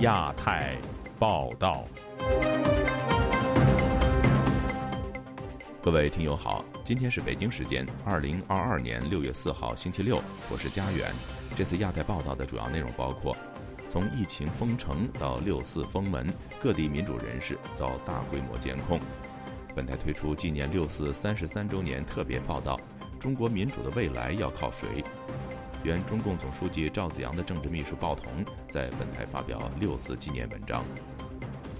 亚太报道，各位听友好，今天是北京时间二零二二年六月四号星期六，我是佳远。这次亚太报道的主要内容包括：从疫情封城到六四封门，各地民主人士遭大规模监控。本台推出纪念六四三十三周年特别报道：中国民主的未来要靠谁？原中共总书记赵紫阳的政治秘书鲍彤在本台发表六四纪念文章。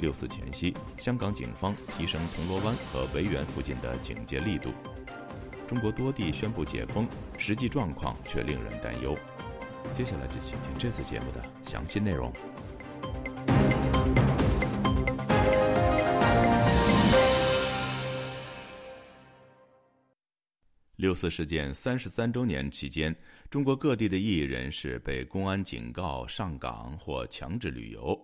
六四前夕，香港警方提升铜锣湾和维园附近的警戒力度。中国多地宣布解封，实际状况却令人担忧。接下来就请听这次节目的详细内容。六四事件三十三周年期间，中国各地的异议人士被公安警告上岗或强制旅游，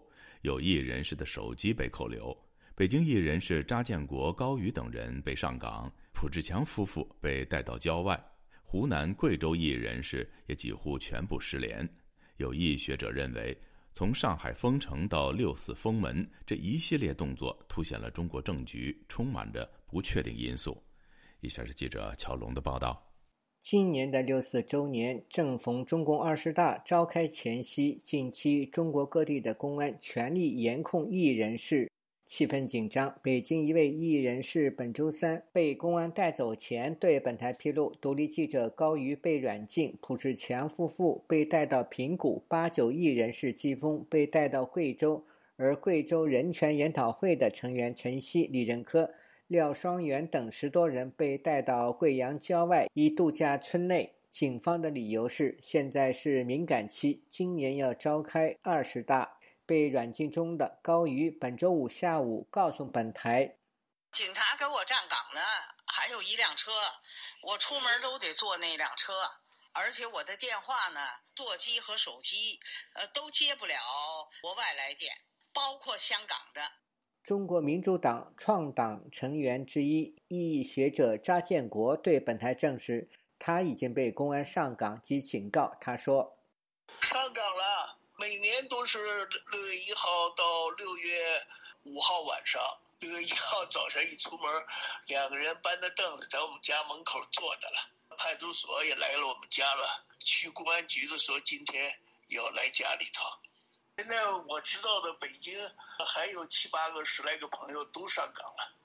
有异议人士的手机被扣留。北京异议人士查建国、高宇等人被上岗，朴志强夫妇被带到郊外。湖南、贵州异议人士也几乎全部失联。有异学者认为，从上海封城到六四封门这一系列动作，凸显了中国政局充满着不确定因素。以下是记者乔龙的报道。今年的六四周年正逢中共二十大召开前夕，近期中国各地的公安全力严控异议人士，气氛紧张。北京一位异议人士本周三被公安带走前，对本台披露，独立记者高瑜被软禁，朴志强夫妇被带到平谷，八九亿人士季风被带到贵州，而贵州人权研讨会的成员陈希、李仁科。廖双元等十多人被带到贵阳郊外一度假村内，警方的理由是现在是敏感期，今年要召开二十大。被软禁中的高瑜本周五下午告诉本台：“警察给我站岗呢，还有一辆车，我出门都得坐那辆车，而且我的电话呢，座机和手机，呃，都接不了国外来电，包括香港的。”中国民主党创党成员之一、异议学者查建国对本台证实，他已经被公安上岗及警告。他说：“上岗了，每年都是六月一号到六月五号晚上。六月一号早晨一出门，两个人搬着凳子在我们家门口坐着了。派出所也来了我们家了。去公安局的说今天要来家里头。”现在我知道的，北京还有七八个、十来个朋友都上岗了。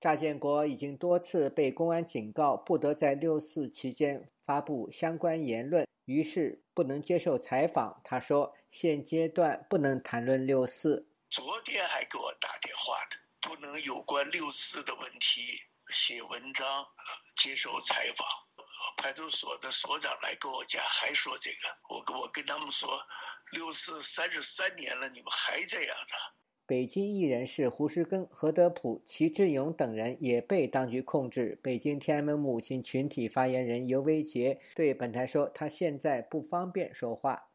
查建国已经多次被公安警告，不得在六四期间发布相关言论，于是不能接受采访。他说：“现阶段不能谈论六四。”昨天还给我打电话呢，不能有关六四的问题写文章、接受采访。派出所的所长来跟我讲，还说这个，我跟我跟他们说。六四三十三年了，你们还这样的？北京艺人是胡世根、何德普、齐志勇等人也被当局控制。北京天安门母亲群体发言人尤维杰对本台说：“他现在不方便说话。”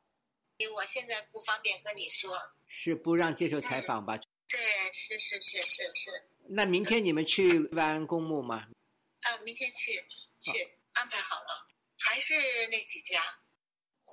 我现在不方便跟你说。是不让接受采访吧？对，是是是是是。那明天你们去万安公墓吗？啊，明天去去安排好了，还是那几家。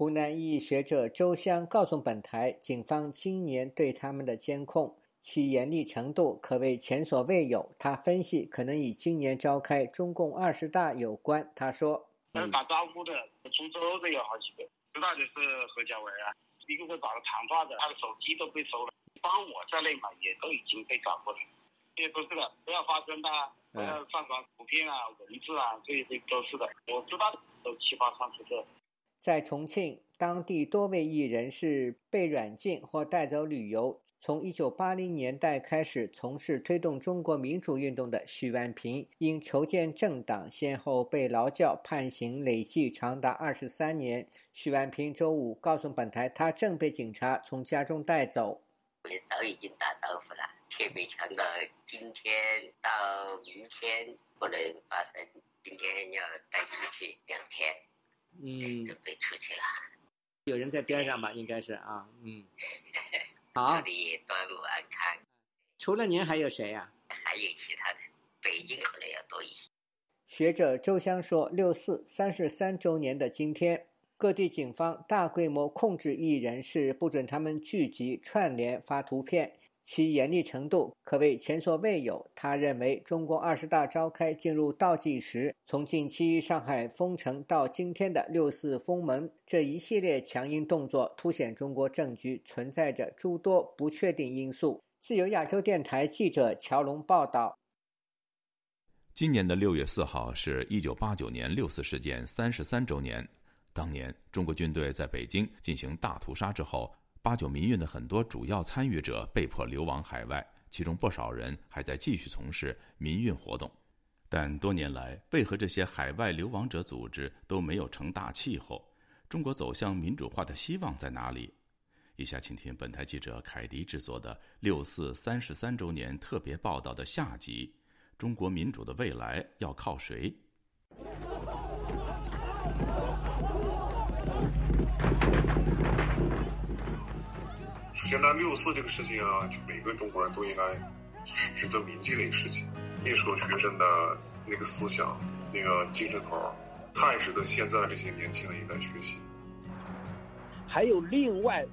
湖南裔学者周湘告诉本台，警方今年对他们的监控，其严厉程度可谓前所未有。他分析，可能与今年召开中共二十大有关。他说：“打招呼的、株洲的有好几个，知道的是何家伟啊，一个个打了长发的，他的手机都被收了，包我在内嘛，也都已经被抓过了。这些都是的，不要发声的，不要上传图片啊、文字啊，这些都是的。我知道都七八上出这。”在重庆，当地多位艺人是被软禁或带走旅游。从1980年代开始从事推动中国民主运动的许万平，因筹建政党，先后被劳教判刑，累计长达二十三年。许万平周五告诉本台，他正被警察从家中带走。都已经打招呼了，特别强调今天到明天不能发生，今天要带出去两天。嗯，准备出去了。有人在边上吧？应该是啊，嗯。好。这里端午安康。除了您，还有谁呀？还有其他的，北京可能要多一些。学者周湘说，六四三十三周年的今天，各地警方大规模控制艺人是，不准他们聚集、串联、发图片。其严厉程度可谓前所未有。他认为，中国二十大召开进入倒计时，从近期上海封城到今天的六四封门，这一系列强硬动作凸显中国政局存在着诸多不确定因素。自由亚洲电台记者乔龙报道。今年的六月四号是一九八九年六四事件三十三周年。当年，中国军队在北京进行大屠杀之后。八九民运的很多主要参与者被迫流亡海外，其中不少人还在继续从事民运活动。但多年来，为何这些海外流亡者组织都没有成大气候？中国走向民主化的希望在哪里？以下请听本台记者凯迪制作的六四三十三周年特别报道的下集：中国民主的未来要靠谁？现在六四这个事情啊，就每个中国人都应该是值得铭记的一个事情。那时候学生的那个思想、那个精神头儿，太值得现在这些年轻人一代学习。还有另外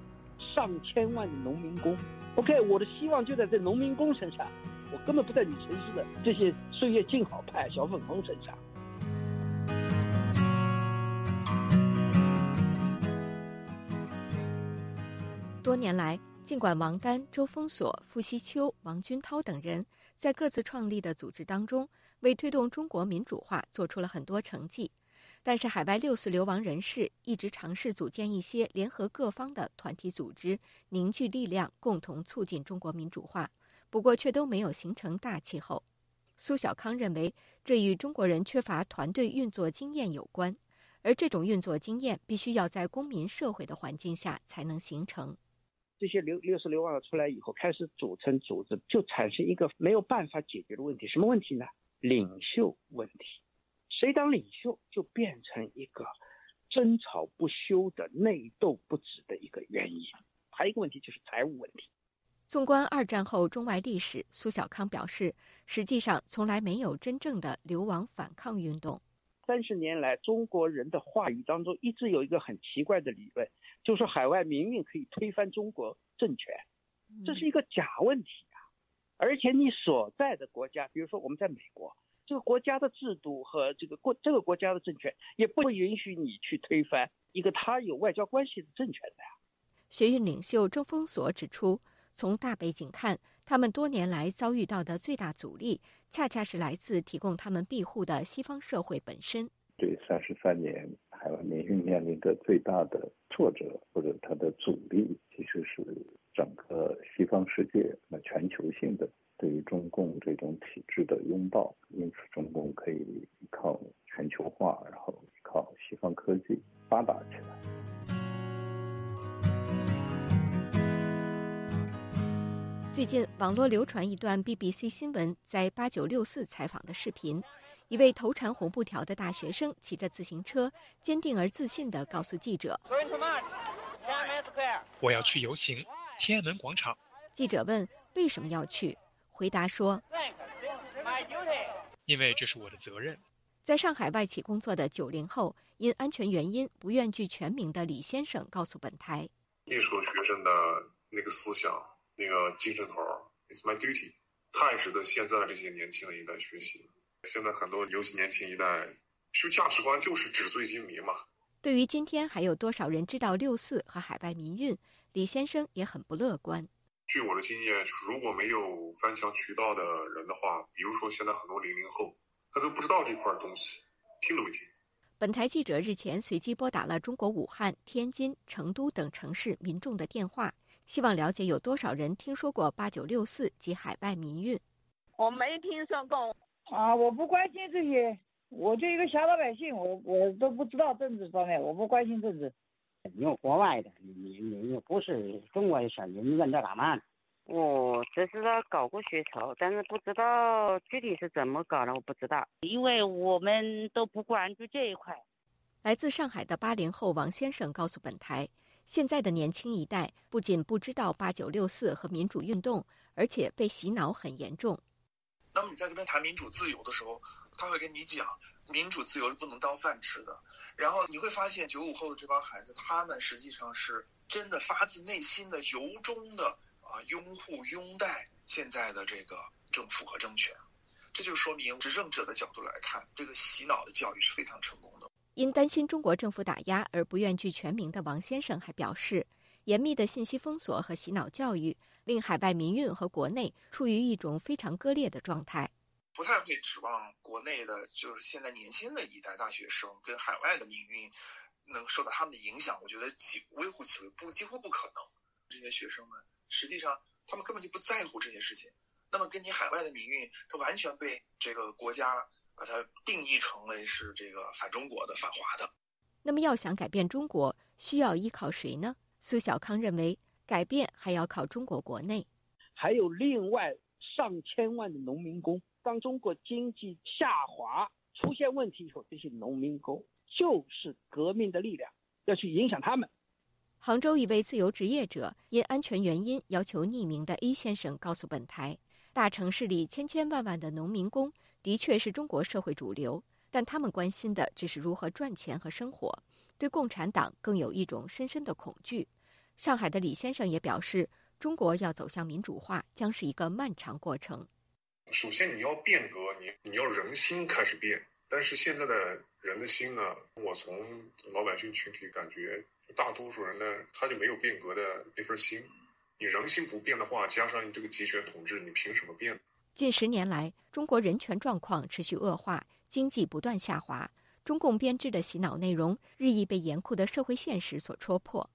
上千万的农民工，OK，我的希望就在这农民工身上，我根本不在你城市的这些岁月静好派、小粉红身上。多年来，尽管王丹、周峰锁、傅西秋、王军涛等人在各自创立的组织当中为推动中国民主化做出了很多成绩，但是海外六四流亡人士一直尝试组建一些联合各方的团体组织，凝聚力量，共同促进中国民主化。不过，却都没有形成大气候。苏小康认为，这与中国人缺乏团队运作经验有关，而这种运作经验必须要在公民社会的环境下才能形成。这些流六十流亡者出来以后，开始组成组织，就产生一个没有办法解决的问题。什么问题呢？领袖问题。谁当领袖，就变成一个争吵不休的内斗不止的一个原因。还有一个问题就是财务问题。纵观二战后中外历史，苏小康表示，实际上从来没有真正的流亡反抗运动。三十年来，中国人的话语当中一直有一个很奇怪的理论。就是海外明明可以推翻中国政权，这是一个假问题啊！而且你所在的国家，比如说我们在美国，这个国家的制度和这个国这个国家的政权，也不会允许你去推翻一个他有外交关系的政权的呀。学运领袖周峰所指出，从大背景看，他们多年来遭遇到的最大阻力，恰恰是来自提供他们庇护的西方社会本身。对三十三年，台湾民运面临的最大的挫折或者它的阻力，其实是整个西方世界那全球性的对于中共这种体制的拥抱。因此，中共可以依靠全球化，然后依靠西方科技发达起来。最近，网络流传一段 BBC 新闻在八九六四采访的视频。一位头缠红布条的大学生骑着自行车，坚定而自信地告诉记者：“我要去游行，天安门广场。”记者问：“为什么要去？”回答说：“因为这是我的责任。”在上海外企工作的九零后，因安全原因不愿具全名的李先生告诉本台：“那时候学生的那个思想、那个精神头，It's my duty，太值得现在这些年轻人一代学习了。”现在很多尤其年轻一代，就价值观就是纸醉金迷嘛。对于今天还有多少人知道六四和海外民运，李先生也很不乐观。据我的经验，就是如果没有翻墙渠道的人的话，比如说现在很多零零后，他都不知道这块东西，听都没听。本台记者日前随机拨打了中国武汉、天津、成都等城市民众的电话，希望了解有多少人听说过八九六四及海外民运。我没听说过。啊，我不关心这些，我就一个小老百姓，我我都不知道政治方面，我不关心政治。你有国外的，你你你不是中国的事你问这干嘛？我只知道搞过学潮，但是不知道具体是怎么搞的，我不知道，因为我们都不关注这一块。来自上海的八零后王先生告诉本台，现在的年轻一代不仅不知道八九六四和民主运动，而且被洗脑很严重。当你在跟他谈民主自由的时候，他会跟你讲，民主自由是不能当饭吃的。然后你会发现，九五后的这帮孩子，他们实际上是真的发自内心的、由衷的啊拥护、拥戴现在的这个政府和政权。这就说明执政者的角度来看，这个洗脑的教育是非常成功的。因担心中国政府打压而不愿具全名的王先生还表示，严密的信息封锁和洗脑教育令海外民运和国内处于一种非常割裂的状态。不太会指望国内的，就是现在年轻的一代大学生跟海外的民运能受到他们的影响。我觉得几微乎其微，不几乎不可能。这些学生们实际上他们根本就不在乎这些事情。那么跟你海外的民运，是完全被这个国家把它定义成为是这个反中国的、反华的。那么要想改变中国，需要依靠谁呢？苏小康认为，改变还要靠中国国内，还有另外上千万的农民工。当中国经济下滑出现问题以后，这些农民工就是革命的力量，要去影响他们。杭州一位自由职业者因安全原因要求匿名的 A 先生告诉本台：大城市里千千万万的农民工的确是中国社会主流，但他们关心的只是如何赚钱和生活，对共产党更有一种深深的恐惧。上海的李先生也表示，中国要走向民主化将是一个漫长过程。首先，你要变革，你你要人心开始变。但是现在的人的心呢，我从老百姓群体感觉，大多数人呢，他就没有变革的那份心。你人心不变的话，加上你这个集权统治，你凭什么变？近十年来，中国人权状况持续恶化，经济不断下滑，中共编制的洗脑内容日益被严酷的社会现实所戳破。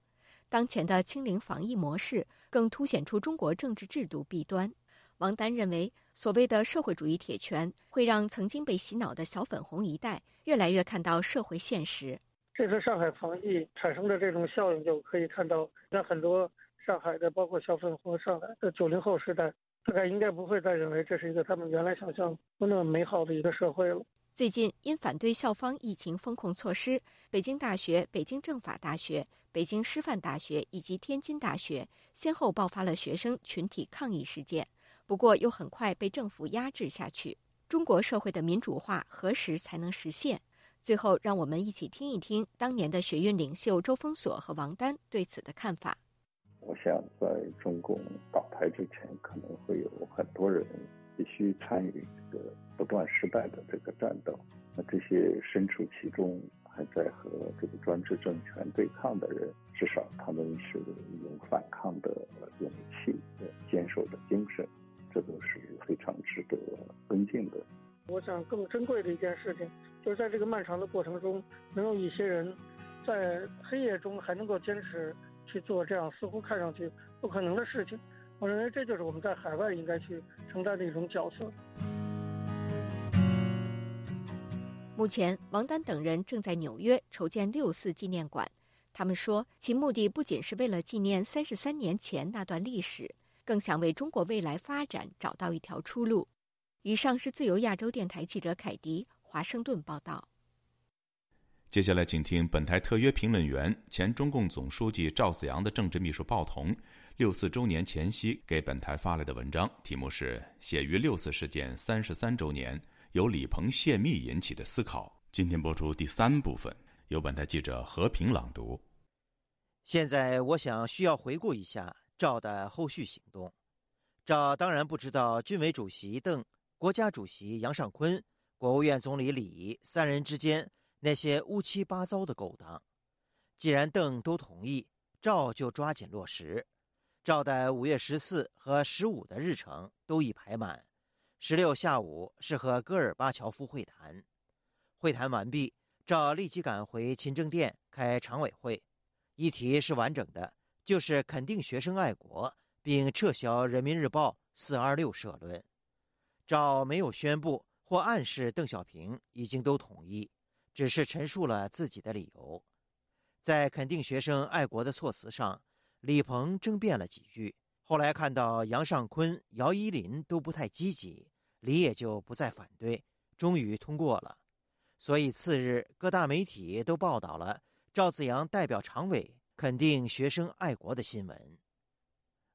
当前的清零防疫模式，更凸显出中国政治制度弊端。王丹认为，所谓的社会主义铁拳会让曾经被洗脑的小粉红一代越来越看到社会现实。这次上海防疫产生的这种效应，就可以看到，那很多上海的，包括小粉红上来的九零后时代，大概应该不会再认为这是一个他们原来想象不那么美好的一个社会了。最近，因反对校方疫情风控措施，北京大学、北京政法大学、北京师范大学以及天津大学先后爆发了学生群体抗议事件。不过，又很快被政府压制下去。中国社会的民主化何时才能实现？最后，让我们一起听一听当年的学运领袖周峰锁和王丹对此的看法。我想，在中共倒台之前，可能会有很多人必须参与这个不断失败的这个战斗。那这些身处其中，还在和这个专制政权对抗的人，至少他们是有反抗的勇气、坚守的精神。这都是非常值得尊敬的。我想更珍贵的一件事情，就是在这个漫长的过程中，能有一些人在黑夜中还能够坚持去做这样似乎看上去不可能的事情。我认为这就是我们在海外应该去承担的一种角色。目前，王丹等人正在纽约筹建六四纪念馆。他们说，其目的不仅是为了纪念三十三年前那段历史。更想为中国未来发展找到一条出路。以上是自由亚洲电台记者凯迪华盛顿报道。接下来，请听本台特约评论员、前中共总书记赵紫阳的政治秘书鲍彤六四周年前夕给本台发来的文章，题目是《写于六四事件三十三周年由李鹏泄密引起的思考》。今天播出第三部分，由本台记者和平朗读。现在，我想需要回顾一下。赵的后续行动，赵当然不知道军委主席邓、国家主席杨尚昆、国务院总理李三人之间那些乌七八糟的勾当。既然邓都同意，赵就抓紧落实。赵的五月十四和十五的日程都已排满。十六下午是和戈尔巴乔夫会谈，会谈完毕，赵立即赶回勤政殿开常委会，议题是完整的。就是肯定学生爱国，并撤销《人民日报》四二六社论。赵没有宣布或暗示邓小平已经都同意，只是陈述了自己的理由。在肯定学生爱国的措辞上，李鹏争辩了几句。后来看到杨尚昆、姚依林都不太积极，李也就不再反对，终于通过了。所以次日各大媒体都报道了赵子阳代表常委。肯定学生爱国的新闻，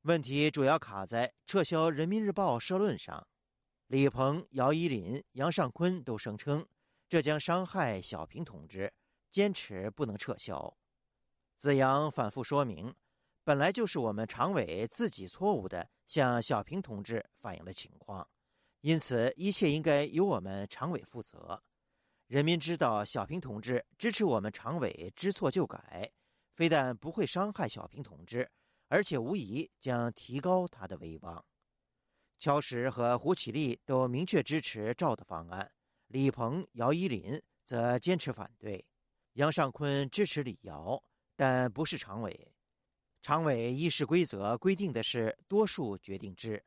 问题主要卡在撤销《人民日报》社论上。李鹏、姚依林、杨尚昆都声称，这将伤害小平同志，坚持不能撤销。子阳反复说明，本来就是我们常委自己错误的向小平同志反映了情况，因此一切应该由我们常委负责。人民知道小平同志支持我们常委知错就改，非但不会伤害小平同志，而且无疑将提高他的威望。乔石和胡启立都明确支持赵的方案，李鹏、姚依林则坚持反对，杨尚昆支持李瑶。但不是常委，常委议事规则规定的是多数决定制。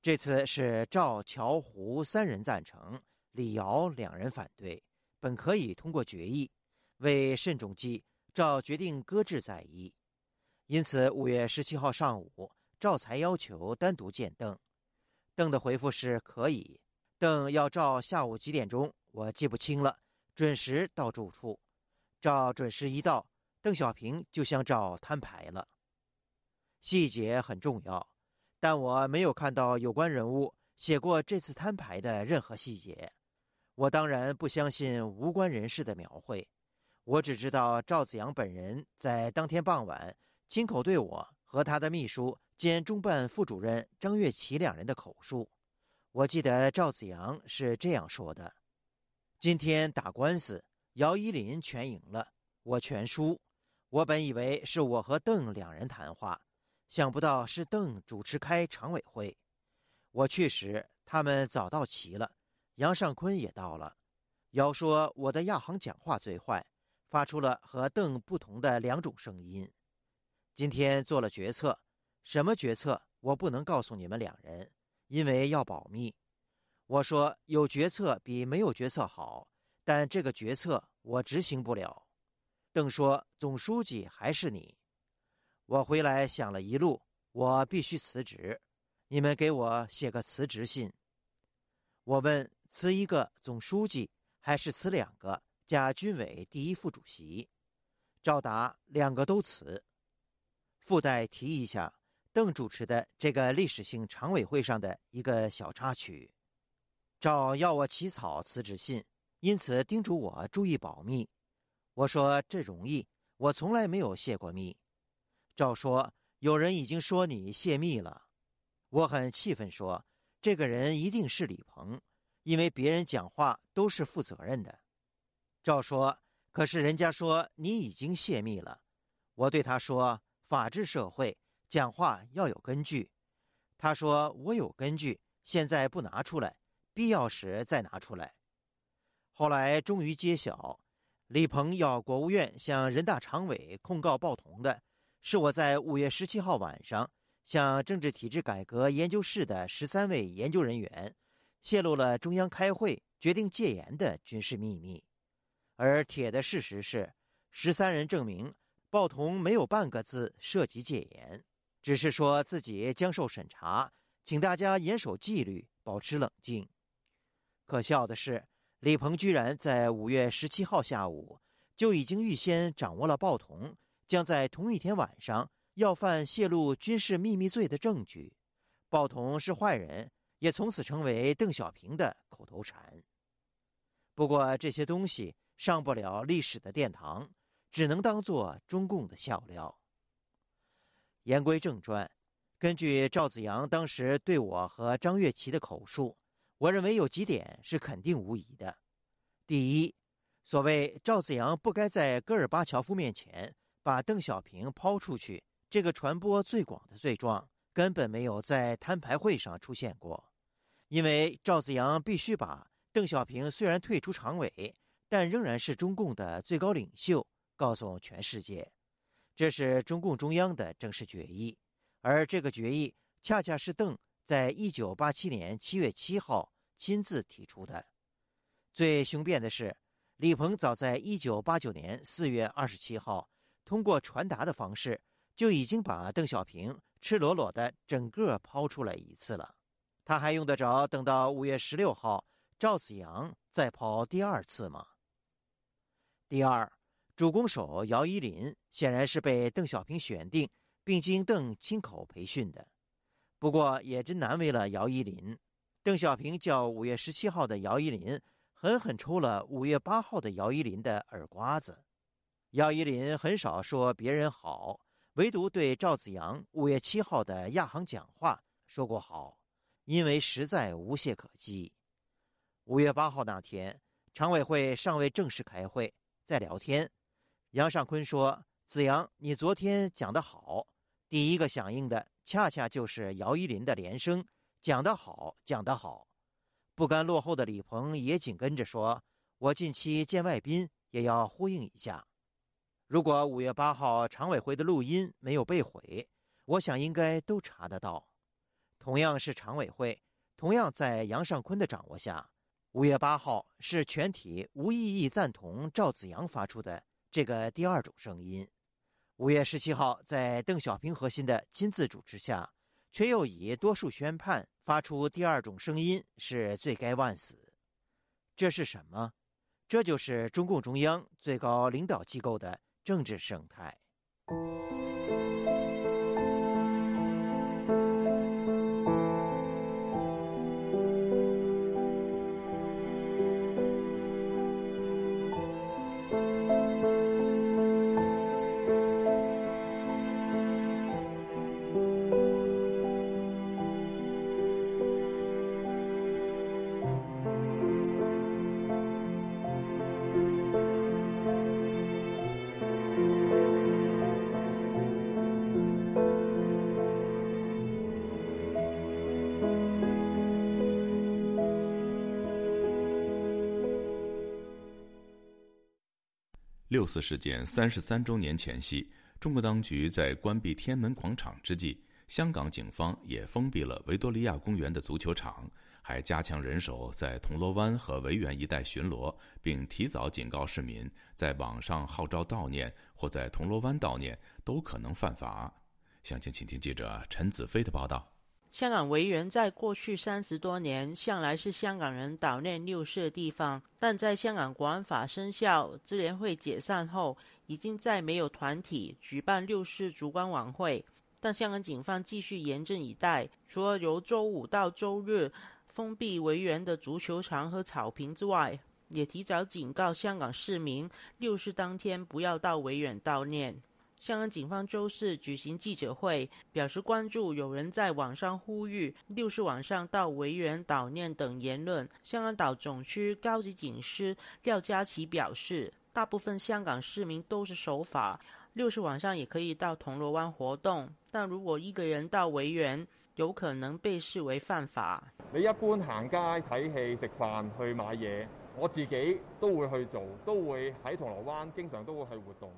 这次是赵、乔、胡三人赞成，李、姚两人反对，本可以通过决议。为慎重计，赵决定搁置再议。因此，五月十七号上午，赵才要求单独见邓。邓的回复是可以，邓要赵下午几点钟，我记不清了，准时到住处。赵准时一到。邓小平就向赵摊牌了，细节很重要，但我没有看到有关人物写过这次摊牌的任何细节。我当然不相信无关人士的描绘，我只知道赵子阳本人在当天傍晚亲口对我和他的秘书兼中办副主任张月琪两人的口述。我记得赵子阳是这样说的：“今天打官司，姚依林全赢了，我全输。”我本以为是我和邓两人谈话，想不到是邓主持开常委会。我去时，他们早到齐了，杨尚昆也到了。姚说我的亚航讲话最坏，发出了和邓不同的两种声音。今天做了决策，什么决策我不能告诉你们两人，因为要保密。我说有决策比没有决策好，但这个决策我执行不了。邓说：“总书记还是你。”我回来想了一路，我必须辞职。你们给我写个辞职信。我问：辞一个总书记，还是辞两个加军委第一副主席？赵达：两个都辞。附带提一下，邓主持的这个历史性常委会上的一个小插曲。赵要我起草辞职信，因此叮嘱我注意保密。我说这容易，我从来没有泄过密。赵说有人已经说你泄密了，我很气愤，说这个人一定是李鹏，因为别人讲话都是负责任的。赵说可是人家说你已经泄密了，我对他说法治社会讲话要有根据。他说我有根据，现在不拿出来，必要时再拿出来。后来终于揭晓。李鹏要国务院向人大常委控告报童的，是我在五月十七号晚上向政治体制改革研究室的十三位研究人员泄露了中央开会决定戒严的军事秘密，而铁的事实是，十三人证明鲍同没有半个字涉及戒严，只是说自己将受审查，请大家严守纪律，保持冷静。可笑的是。李鹏居然在五月十七号下午就已经预先掌握了鲍同将在同一天晚上要犯泄露军事秘密罪的证据，报童是坏人，也从此成为邓小平的口头禅。不过这些东西上不了历史的殿堂，只能当做中共的笑料。言归正传，根据赵子阳当时对我和张月琪的口述。我认为有几点是肯定无疑的：第一，所谓赵子阳不该在戈尔巴乔夫面前把邓小平抛出去，这个传播最广的罪状根本没有在摊牌会上出现过，因为赵子阳必须把邓小平虽然退出常委，但仍然是中共的最高领袖告诉全世界，这是中共中央的正式决议，而这个决议恰恰是邓。在一九八七年七月七号亲自提出的。最雄辩的是，李鹏早在一九八九年四月二十七号通过传达的方式，就已经把邓小平赤裸裸的整个抛出来一次了。他还用得着等到五月十六号赵子阳再抛第二次吗？第二，主攻手姚依林显然是被邓小平选定，并经邓亲口培训的。不过也真难为了姚依林，邓小平叫五月十七号的姚依林狠狠抽了五月八号的姚依林的耳刮子。姚依林很少说别人好，唯独对赵子阳五月七号的亚行讲话说过好，因为实在无懈可击。五月八号那天，常委会尚未正式开会，在聊天，杨尚昆说：“子阳，你昨天讲得好。”第一个响应的恰恰就是姚依林的连声：“讲得好，讲得好。”不甘落后的李鹏也紧跟着说：“我近期见外宾也要呼应一下。如果五月八号常委会的录音没有被毁，我想应该都查得到。同样是常委会，同样在杨尚昆的掌握下，五月八号是全体无异议赞同赵子阳发出的这个第二种声音。”五月十七号，在邓小平核心的亲自主持下，却又以多数宣判发出第二种声音，是罪该万死。这是什么？这就是中共中央最高领导机构的政治生态。六四事件三十三周年前夕，中国当局在关闭天安门广场之际，香港警方也封闭了维多利亚公园的足球场，还加强人手在铜锣湾和维园一带巡逻，并提早警告市民，在网上号召悼念或在铜锣湾悼念都可能犯法。详情，请听记者陈子飞的报道。香港维园在过去三十多年向来是香港人悼念六四的地方，但在香港国安法生效、支联会解散后，已经再没有团体举办六四烛光晚会。但香港警方继续严阵以待，除了由周五到周日封闭维园的足球场和草坪之外，也提早警告香港市民，六四当天不要到维园悼念。香港警方周四举行记者会，表示关注有人在网上呼吁六十晚上到维园悼念等言论。香港岛总区高级警司廖嘉琪表示，大部分香港市民都是守法，六十晚上也可以到铜锣湾活动，但如果一个人到维园，有可能被视为犯法。你一般行街睇戏、食饭、去买嘢，我自己都会去做，都会喺铜锣湾经常都会去活动。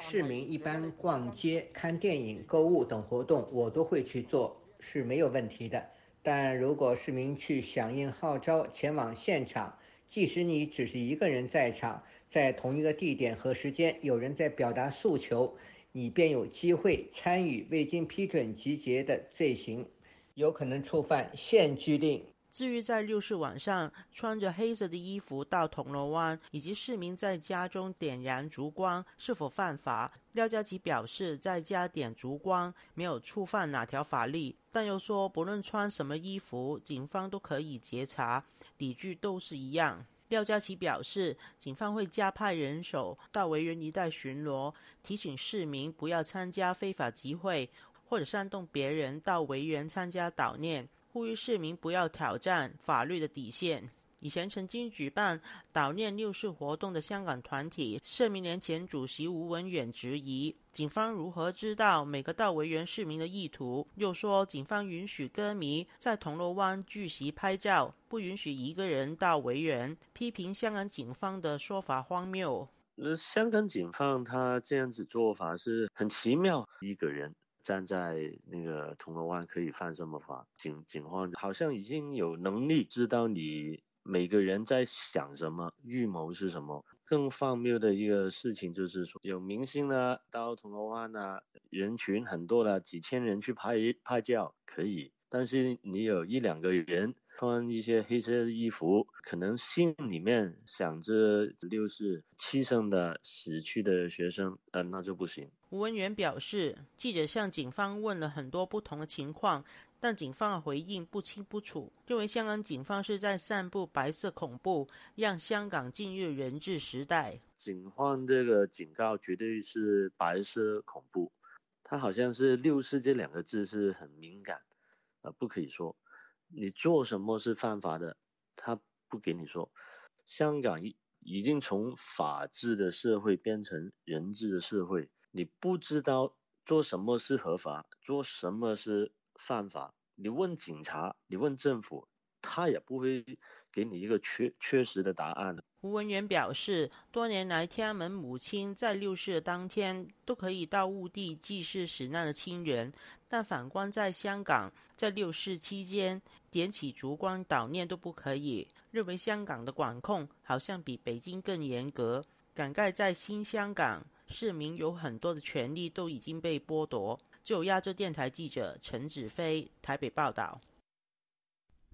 市民一般逛街、看电影、购物等活动，我都会去做，是没有问题的。但如果市民去响应号召前往现场，即使你只是一个人在场，在同一个地点和时间有人在表达诉求，你便有机会参与未经批准集结的罪行，有可能触犯限聚令。至于在六日晚上穿着黑色的衣服到铜锣湾，以及市民在家中点燃烛光是否犯法，廖家琪表示，在家点烛光没有触犯哪条法律，但又说不论穿什么衣服，警方都可以截查，理据都是一样。廖家琪表示，警方会加派人手到维园一带巡逻，提醒市民不要参加非法集会或者煽动别人到维园参加悼念。呼吁市民不要挑战法律的底线。以前曾经举办悼念六四活动的香港团体社民连前主席吴文远质疑警方如何知道每个到维园市民的意图，又说警方允许歌迷在铜锣湾聚集拍照，不允许一个人到维园，批评香港警方的说法荒谬。那香港警方他这样子做法是很奇妙，一个人。站在那个铜锣湾可以犯什么法？警警方好像已经有能力知道你每个人在想什么，预谋是什么。更荒谬的一个事情就是说，有明星呢到铜锣湾呢，人群很多的，几千人去拍拍照可以，但是你有一两个人穿一些黑色衣服，可能心里面想着六四七生的死去的学生，呃，那就不行。吴文元表示，记者向警方问了很多不同的情况，但警方回应不清不楚，认为香港警方是在散布白色恐怖，让香港进入人质时代。警方这个警告绝对是白色恐怖，他好像是六四这两个字是很敏感，呃，不可以说。你做什么是犯法的，他不给你说。香港已已经从法治的社会变成人治的社会，你不知道做什么是合法，做什么是犯法。你问警察，你问政府，他也不会给你一个确确实的答案。胡文元表示，多年来，天安门母亲在六四当天都可以到墓地祭祀死难的亲人，但反观在香港，在六四期间点起烛光悼念都不可以，认为香港的管控好像比北京更严格。感慨在新香港，市民有很多的权利都已经被剥夺。就亚洲电台记者陈子飞台北报道。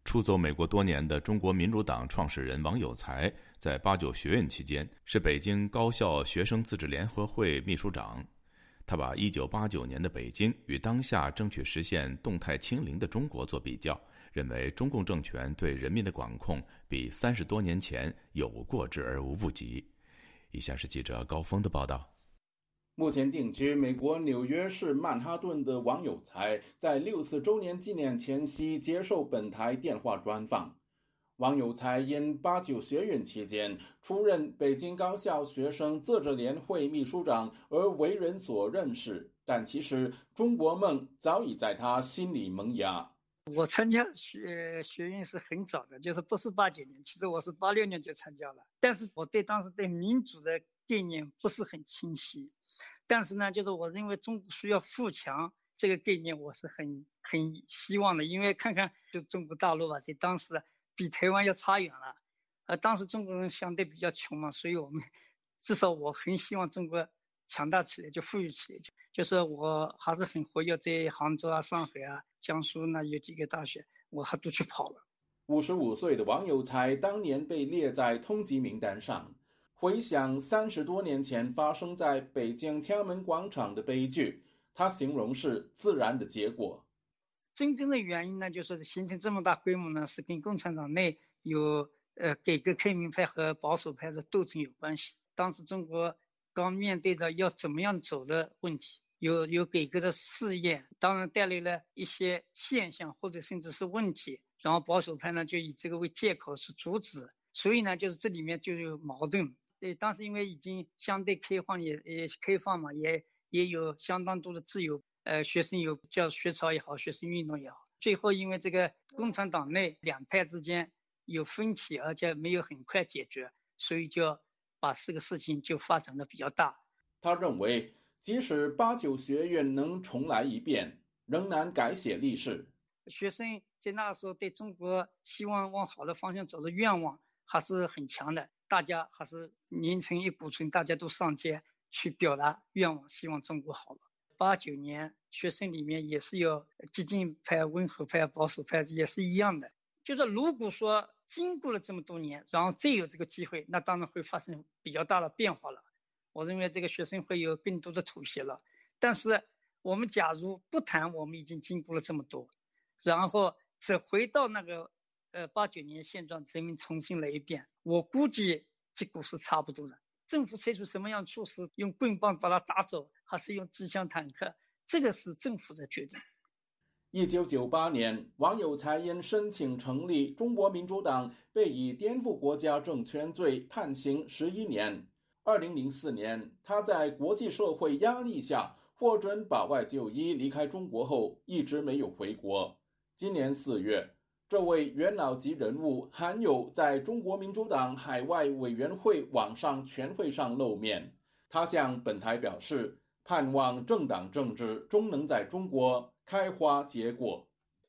出走美国多年的中国民主党创始人王有才，在八九学运期间是北京高校学生自治联合会秘书长。他把一九八九年的北京与当下争取实现动态清零的中国做比较，认为中共政权对人民的管控比三十多年前有过之而无不及。以下是记者高峰的报道。目前定居美国纽约市曼哈顿的王有才，在六四周年纪念前夕接受本台电话专访。王有才因八九学运期间出任北京高校学生自治联会秘书长而为人所认识，但其实中国梦早已在他心里萌芽。我参加学学运是很早的，就是不是八九年，其实我是八六年就参加了，但是我对当时对民主的概念不是很清晰。但是呢，就是我认为中国需要富强这个概念，我是很很希望的。因为看看就中国大陆吧，在当时比台湾要差远了。呃，当时中国人相对比较穷嘛，所以我们至少我很希望中国强大起来，就富裕起来。就就是我还是很活跃在杭州啊、上海啊、江苏那有几个大学，我还都去跑了。五十五岁的王有才当年被列在通缉名单上。回想三十多年前发生在北京天安门广场的悲剧，他形容是自然的结果。真正的原因呢，就是形成这么大规模呢，是跟共产党内有呃改革开明派和保守派的斗争有关系。当时中国刚面对着要怎么样走的问题，有有改革的试验，当然带来了一些现象或者甚至是问题，然后保守派呢就以这个为借口去阻止，所以呢，就是这里面就有矛盾。对，当时因为已经相对开放，也也开放嘛，也也有相当多的自由。呃，学生有叫学潮也好，学生运动也好。最后因为这个共产党内两派之间有分歧，而且没有很快解决，所以就把这个事情就发展的比较大。他认为，即使八九学院能重来一遍，仍难改写历史。学生在那时候对中国希望往好的方向走的愿望还是很强的。大家还是拧成一股绳，大家都上街去表达愿望，希望中国好了。八九年学生里面也是有激进派、温和派、保守派，也是一样的。就是如果说经过了这么多年，然后再有这个机会，那当然会发生比较大的变化了。我认为这个学生会有更多的妥协了。但是我们假如不谈，我们已经经过了这么多，然后再回到那个。呃，八九年现状，人民重新来一遍，我估计结果是差不多的。政府采取什么样措施，用棍棒把它打走，还是用机枪坦克，这个是政府的决定。一九九八年，王有才因申请成立中国民主党，被以颠覆国家政权罪判刑十一年。二零零四年，他在国际社会压力下获准保外就医，离开中国后一直没有回国。今年四月。这位元老级人物罕有在中国民主党海外委员会网上全会上露面。他向本台表示，盼望政党政治终能在中国开花结果。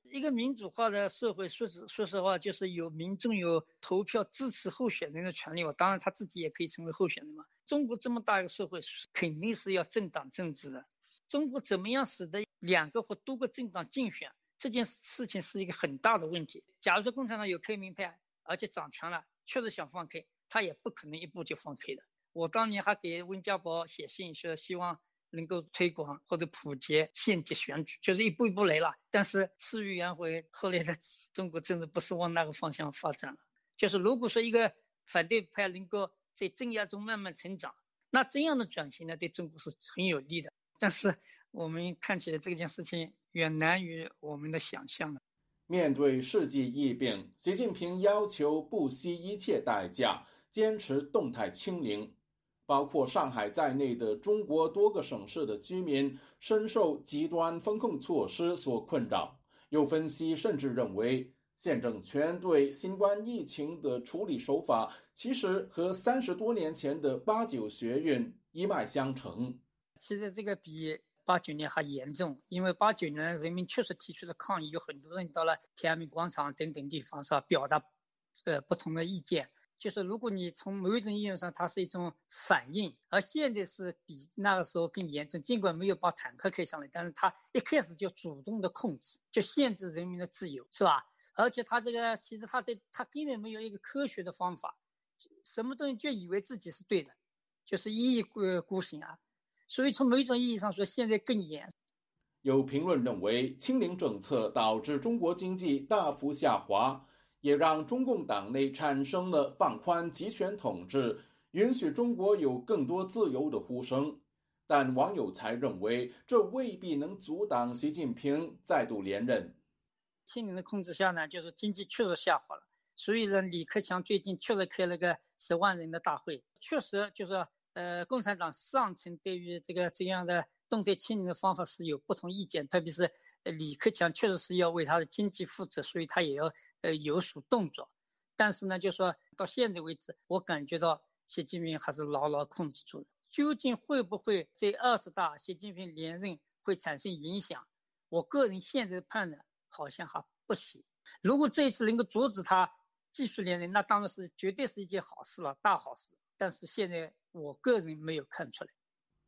一个民主化的社会，说实说实话，就是有民众有投票支持候选人的权利嘛。当然，他自己也可以成为候选人嘛。中国这么大一个社会，肯定是要政党政治的。中国怎么样使得两个或多个政党竞选？这件事情是一个很大的问题。假如说共产党有开明派，而且掌权了，确实想放开，他也不可能一步就放开的。我当年还给温家宝写信说，希望能够推广或者普及县级选举，就是一步一步来了。但是事与愿违，后来的中国政治不是往那个方向发展了。就是如果说一个反对派能够在镇压中慢慢成长，那这样的转型呢，对中国是很有利的。但是我们看起来这件事情远难于我们的想象了。面对世纪疫病，习近平要求不惜一切代价坚持动态清零，包括上海在内的中国多个省市的居民深受极端风控措施所困扰。有分析甚至认为。现政权对新冠疫情的处理手法，其实和三十多年前的八九学运一脉相承。其实这个比八九年还严重，因为八九年人民确实提出了抗议，有很多人到了天安门广场等等地方是吧，表达呃不同的意见。就是如果你从某一种意义上，它是一种反应，而现在是比那个时候更严重。尽管没有把坦克开上来，但是他一开始就主动的控制，就限制人民的自由，是吧？而且他这个其实他对他根本没有一个科学的方法，什么东西就以为自己是对的，就是一意孤孤行啊。所以从某种意义上说，现在更严。有评论认为，清零政策导致中国经济大幅下滑，也让中共党内产生了放宽集权统治、允许中国有更多自由的呼声。但网友才认为，这未必能阻挡习近平再度连任。清零的控制下呢，就是经济确实下滑了。所以呢，李克强最近确实开了个十万人的大会，确实就是呃，共产党上层对于这个这样的动态清零的方法是有不同意见。特别是李克强确实是要为他的经济负责，所以他也要呃有所动作。但是呢，就说到现在为止，我感觉到习近平还是牢牢控制住了。究竟会不会在二十大习近平连任会产生影响？我个人现在判断。好像还不行。如果这一次能够阻止他继续连任，那当然是绝对是一件好事了，大好事。但是现在我个人没有看出来。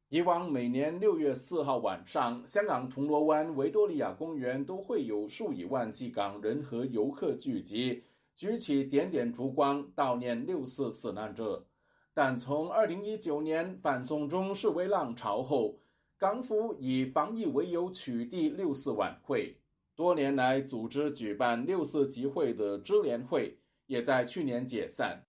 以往每年六月四号晚上，香港铜锣湾维多利亚公园都会有数以万计港人和游客聚集，举起点点烛光悼念六四死难者。但从二零一九年反送中示威浪潮后，港府以防疫为由取缔六四晚会。多年来组织举办六四集会的支联会，也在去年解散。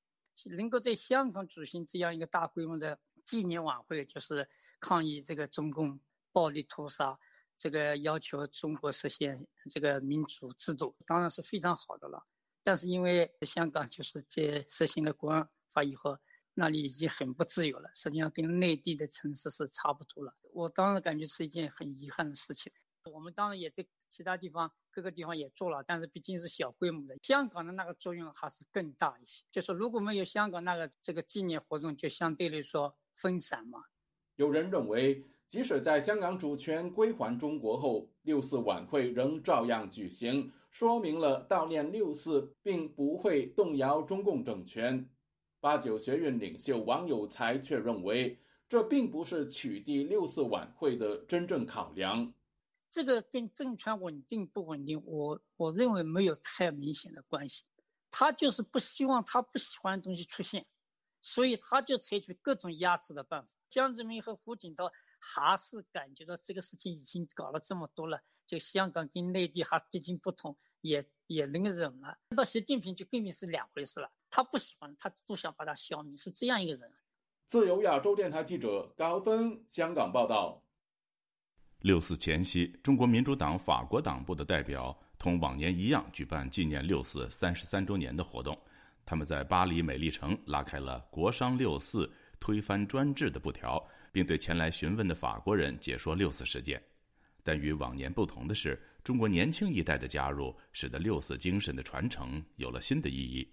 能够在香港举行这样一个大规模的纪念晚会，就是抗议这个中共暴力屠杀，这个要求中国实现这个民主制度，当然是非常好的了。但是因为香港就是在实行了国安法以后，那里已经很不自由了，实际上跟内地的城市是差不多了。我当然感觉是一件很遗憾的事情。我们当然也在其他地方各个地方也做了，但是毕竟是小规模的。香港的那个作用还是更大一些。就是如果没有香港那个这个纪念活动，就相对来说分散嘛。有人认为，即使在香港主权归还中国后，六四晚会仍照样举行，说明了悼念六四并不会动摇中共政权。八九学院领袖王有才却认为，这并不是取缔六四晚会的真正考量。这个跟政权稳定不稳定，我我认为没有太明显的关系。他就是不希望他不喜欢的东西出现，所以他就采取各种压制的办法。江泽民和胡锦涛还是感觉到这个事情已经搞了这么多了，就香港跟内地还毕竟不同，也也能忍了。到习近平就根本是两回事了，他不喜欢，他不想把他消灭，是这样一个人。自由亚洲电台记者高峰香港报道。六四前夕，中国民主党法国党部的代表同往年一样举办纪念六四三十三周年的活动。他们在巴黎美丽城拉开了“国殇六四，推翻专制”的布条，并对前来询问的法国人解说六四事件。但与往年不同的是，中国年轻一代的加入，使得六四精神的传承有了新的意义。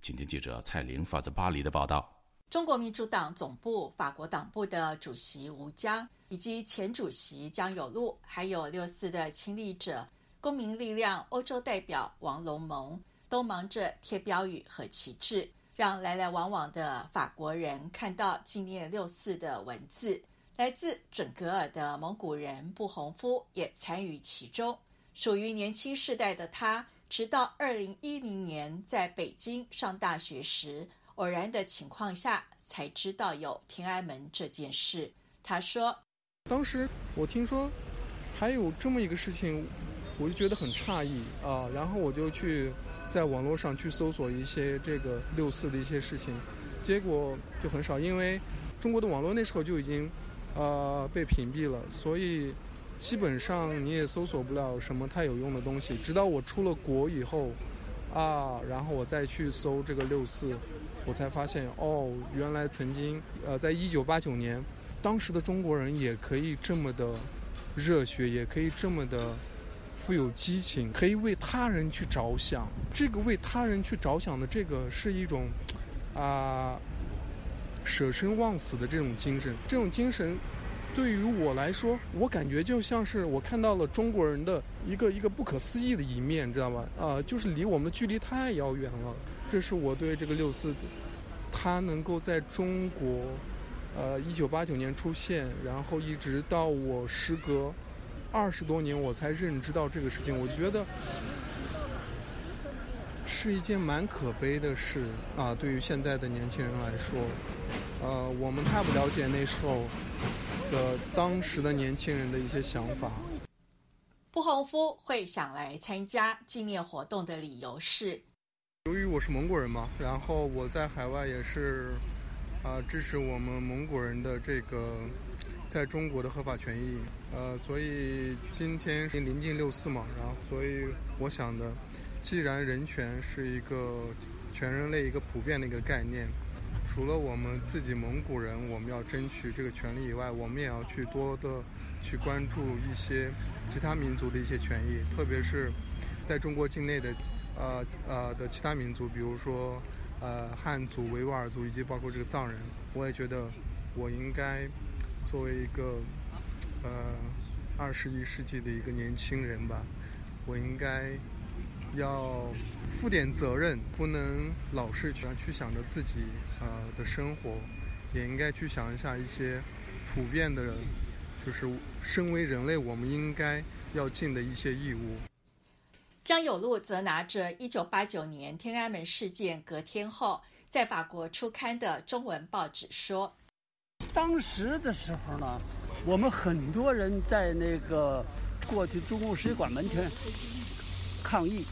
请听记者蔡玲发自巴黎的报道。中国民主党总部法国党部的主席吴江。以及前主席江有禄，还有六四的亲历者、公民力量欧洲代表王龙蒙，都忙着贴标语和旗帜，让来来往往的法国人看到纪念六四的文字。来自准格尔的蒙古人布洪夫也参与其中。属于年轻世代的他，直到二零一零年在北京上大学时，偶然的情况下才知道有天安门这件事。他说：“当时我听说还有这么一个事情，我就觉得很诧异啊，然后我就去在网络上去搜索一些这个六四的一些事情，结果就很少，因为中国的网络那时候就已经呃被屏蔽了，所以。”基本上你也搜索不了什么太有用的东西，直到我出了国以后，啊，然后我再去搜这个六四，我才发现哦，原来曾经呃，在一九八九年，当时的中国人也可以这么的热血，也可以这么的富有激情，可以为他人去着想。这个为他人去着想的这个是一种啊舍生忘死的这种精神，这种精神。对于我来说，我感觉就像是我看到了中国人的一个一个不可思议的一面，知道吧？啊，就是离我们的距离太遥远了。这是我对这个六四，它能够在中国，呃，一九八九年出现，然后一直到我时隔二十多年我才认知到这个事情，我觉得是一件蛮可悲的事啊。对于现在的年轻人来说，呃，我们太不了解那时候。的当时的年轻人的一些想法。布洪夫会想来参加纪念活动的理由是，由于我是蒙古人嘛，然后我在海外也是啊支持我们蒙古人的这个在中国的合法权益，呃，所以今天是临近六四嘛，然后所以我想的，既然人权是一个全人类一个普遍的一个概念。除了我们自己蒙古人，我们要争取这个权利以外，我们也要去多的去关注一些其他民族的一些权益，特别是在中国境内的呃呃的其他民族，比如说呃汉族、维吾尔族以及包括这个藏人，我也觉得我应该作为一个呃二十一世纪的一个年轻人吧，我应该。要负点责任，不能老是去去想着自己呃的生活，也应该去想一下一些普遍的，就是身为人类我们应该要尽的一些义务。张有路则拿着1989年天安门事件隔天后在法国出刊的中文报纸说：“当时的时候呢，我们很多人在那个过去中共使馆门前抗议。”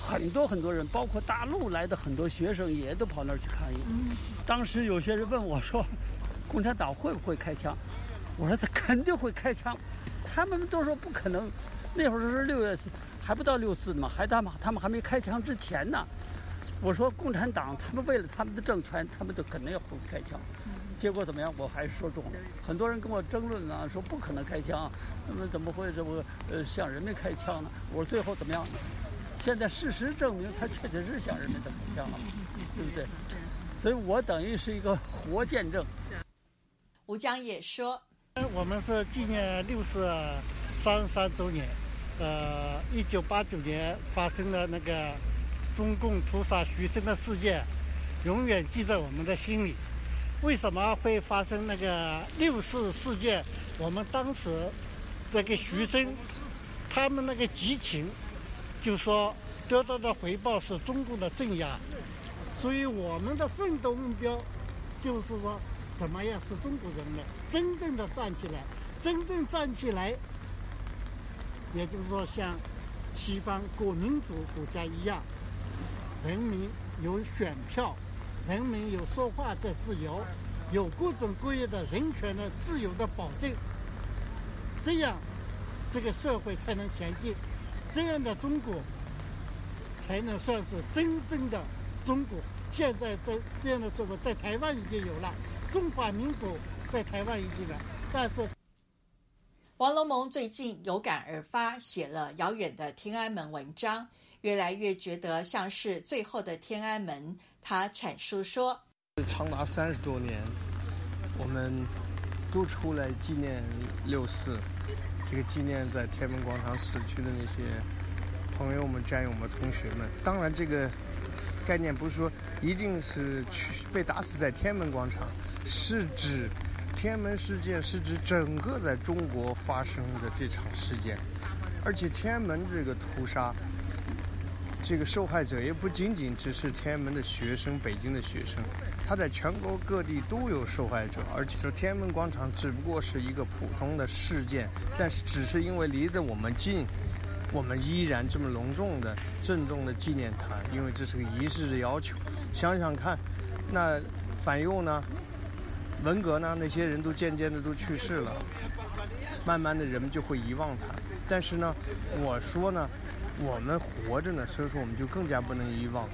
很多很多人，包括大陆来的很多学生，也都跑那儿去抗议。当时有些人问我说：“共产党会不会开枪？”我说：“他肯定会开枪。”他们都说不可能。那会儿是六月，还不到六四呢嘛，还他妈他们还没开枪之前呢。我说共产党他们为了他们的政权，他们就肯定要会开枪。结果怎么样？我还是说中了。很多人跟我争论啊，说不可能开枪，那么怎么会这么呃向人民开枪呢？我说最后怎么样？现在事实证明，他确实是向人民的投降了，对不对？所以我等于是一个活见证。吴江也说：“我们是纪念六四三十三周年，呃，一九八九年发生的那个中共屠杀学生的事件，永远记在我们的心里。为什么会发生那个六四事件？我们当时这个学生，他们那个激情。”就说得到的回报是中共的镇压，所以我们的奋斗目标就是说，怎么样使中国人民真正的站起来，真正站起来，也就是说像西方各民主国家一样，人民有选票，人民有说话的自由，有各种各样的人权的自由的保证，这样这个社会才能前进。这样的中国才能算是真正的中国。现在在这样的社会，在台湾已经有了中华民国，在台湾已经有了。但是，王龙蒙最近有感而发，写了《遥远的天安门》文章，越来越觉得像是最后的天安门。他阐述说：“长达三十多年，我们都出来纪念六四。”这个纪念在天安门广场死去的那些朋友们、战友们、同学们。当然，这个概念不是说一定是去被打死在天安门广场，是指天安门事件，是指整个在中国发生的这场事件。而且天安门这个屠杀，这个受害者也不仅仅只是天安门的学生、北京的学生，他在全国各地都有受害者。而且说天安门广场只不过是一个普通的事件，但是只是因为离得我们近，我们依然这么隆重的、郑重的纪念它，因为这是个仪式的要求。想想看，那反右呢？文革呢？那些人都渐渐的都去世了，慢慢的人们就会遗忘他。但是呢，我说呢，我们活着呢，所以说我们就更加不能遗忘。